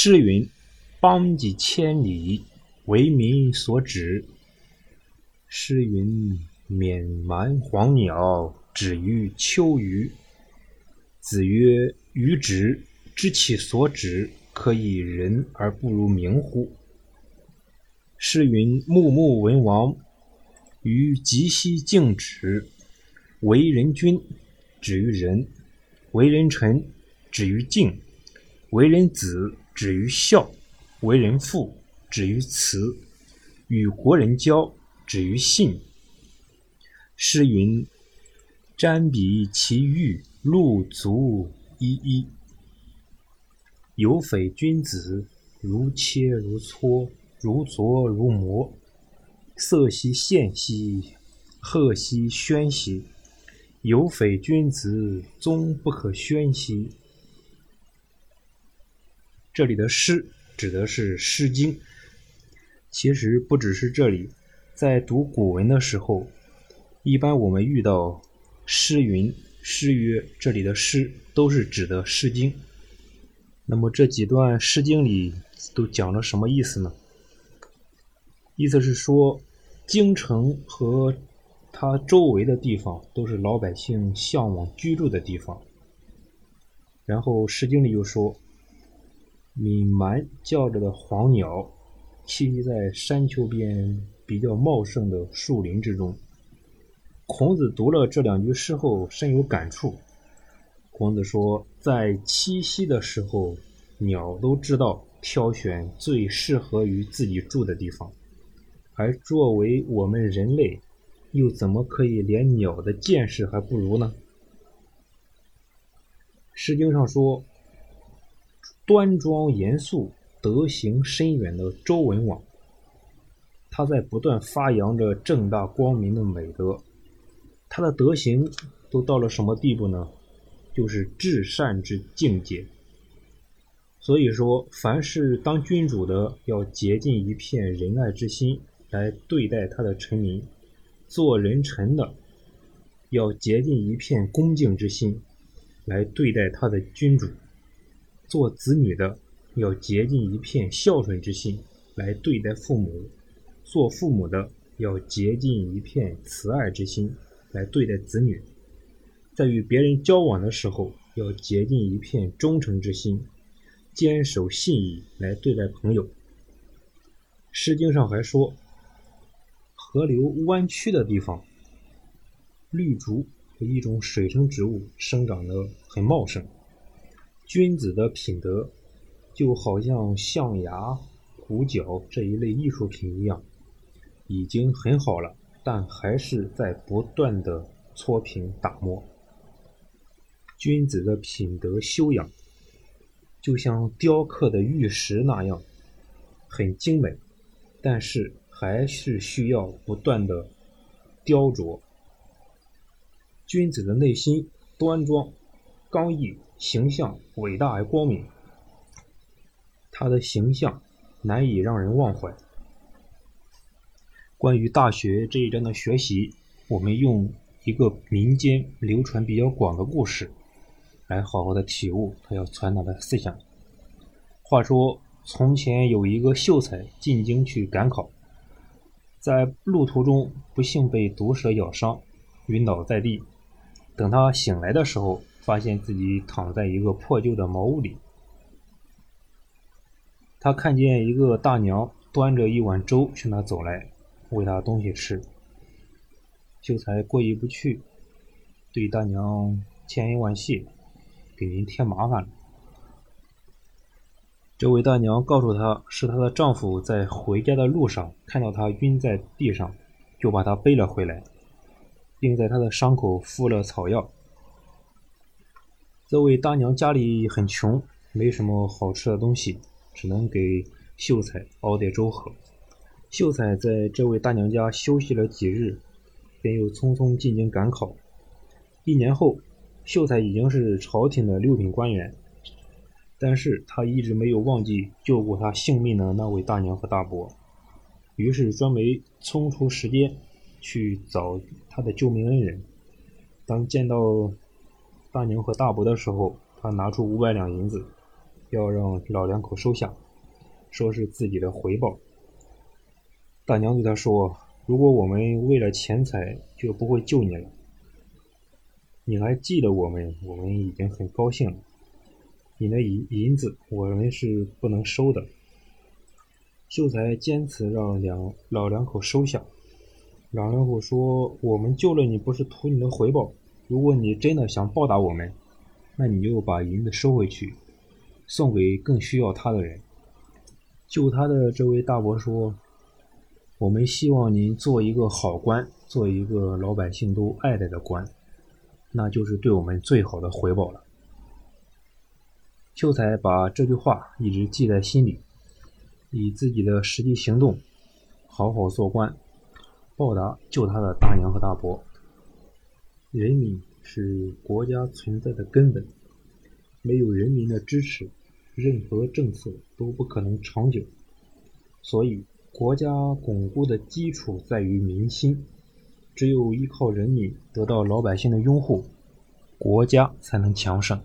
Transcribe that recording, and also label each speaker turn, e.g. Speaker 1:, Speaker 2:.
Speaker 1: 诗云：“邦畿千里，为民所指。”诗云：“免蛮黄鸟，止于丘隅。”子曰：“予止，知其所止，可以仁而不如名乎？”诗云：“穆穆文王，于极西静止。为人君，止于仁；为人臣，止于敬；为人子。”止于孝，为人父；止于慈，与国人交；止于信。诗云：“瞻彼其玉，露足依依。”有匪君子，如切如磋，如琢如磨。色兮宪兮，赫兮喧兮。有匪君子，终不可宣兮。这里的诗指的是《诗经》，其实不只是这里，在读古文的时候，一般我们遇到“诗云”“诗曰”，这里的“诗”都是指的《诗经》。那么这几段《诗经》里都讲了什么意思呢？意思是说，京城和它周围的地方都是老百姓向往居住的地方。然后《诗经》里又说。闽蛮叫着的黄鸟，栖息在山丘边比较茂盛的树林之中。孔子读了这两句诗后，深有感触。孔子说，在栖息的时候，鸟都知道挑选最适合于自己住的地方，而作为我们人类，又怎么可以连鸟的见识还不如呢？《诗经》上说。端庄严肃、德行深远的周文王，他在不断发扬着正大光明的美德。他的德行都到了什么地步呢？就是至善之境界。所以说，凡是当君主的，要竭尽一片仁爱之心来对待他的臣民；做人臣的，要竭尽一片恭敬之心来对待他的君主。做子女的要竭尽一片孝顺之心来对待父母，做父母的要竭尽一片慈爱之心来对待子女，在与别人交往的时候要竭尽一片忠诚之心，坚守信义来对待朋友。《诗经》上还说，河流弯曲的地方，绿竹和一种水生植物生长得很茂盛。君子的品德，就好像象牙、骨角这一类艺术品一样，已经很好了，但还是在不断的搓平打磨。君子的品德修养，就像雕刻的玉石那样，很精美，但是还是需要不断的雕琢。君子的内心端庄、刚毅。形象伟大而光明，他的形象难以让人忘怀。关于大学这一章的学习，我们用一个民间流传比较广的故事，来好好的体悟他要传达的思想。话说，从前有一个秀才进京去赶考，在路途中不幸被毒蛇咬伤，晕倒在地。等他醒来的时候，发现自己躺在一个破旧的茅屋里，他看见一个大娘端着一碗粥向他走来，喂他东西吃。秀才过意不去，对大娘千恩万谢，给您添麻烦了。这位大娘告诉他是她的丈夫在回家的路上看到她晕在地上，就把她背了回来，并在她的伤口敷了草药。这位大娘家里很穷，没什么好吃的东西，只能给秀才熬点粥喝。秀才在这位大娘家休息了几日，便又匆匆进京赶考。一年后，秀才已经是朝廷的六品官员，但是他一直没有忘记救过他性命的那位大娘和大伯，于是专门冲出时间去找他的救命恩人。当见到大娘和大伯的时候，他拿出五百两银子，要让老两口收下，说是自己的回报。大娘对他说：“如果我们为了钱财，就不会救你了。你还记得我们，我们已经很高兴了。你的银银子，我们是不能收的。”秀才坚持让两老两口收下。老两口说：“我们救了你，不是图你的回报。如果你真的想报答我们，那你就把银子收回去，送给更需要他的人。”救他的这位大伯说。我们希望您做一个好官，做一个老百姓都爱戴的官，那就是对我们最好的回报了。秀才把这句话一直记在心里，以自己的实际行动，好好做官，报答救他的大娘和大伯。人民是国家存在的根本，没有人民的支持，任何政策都不可能长久。所以。国家巩固的基础在于民心，只有依靠人民得到老百姓的拥护，国家才能强盛。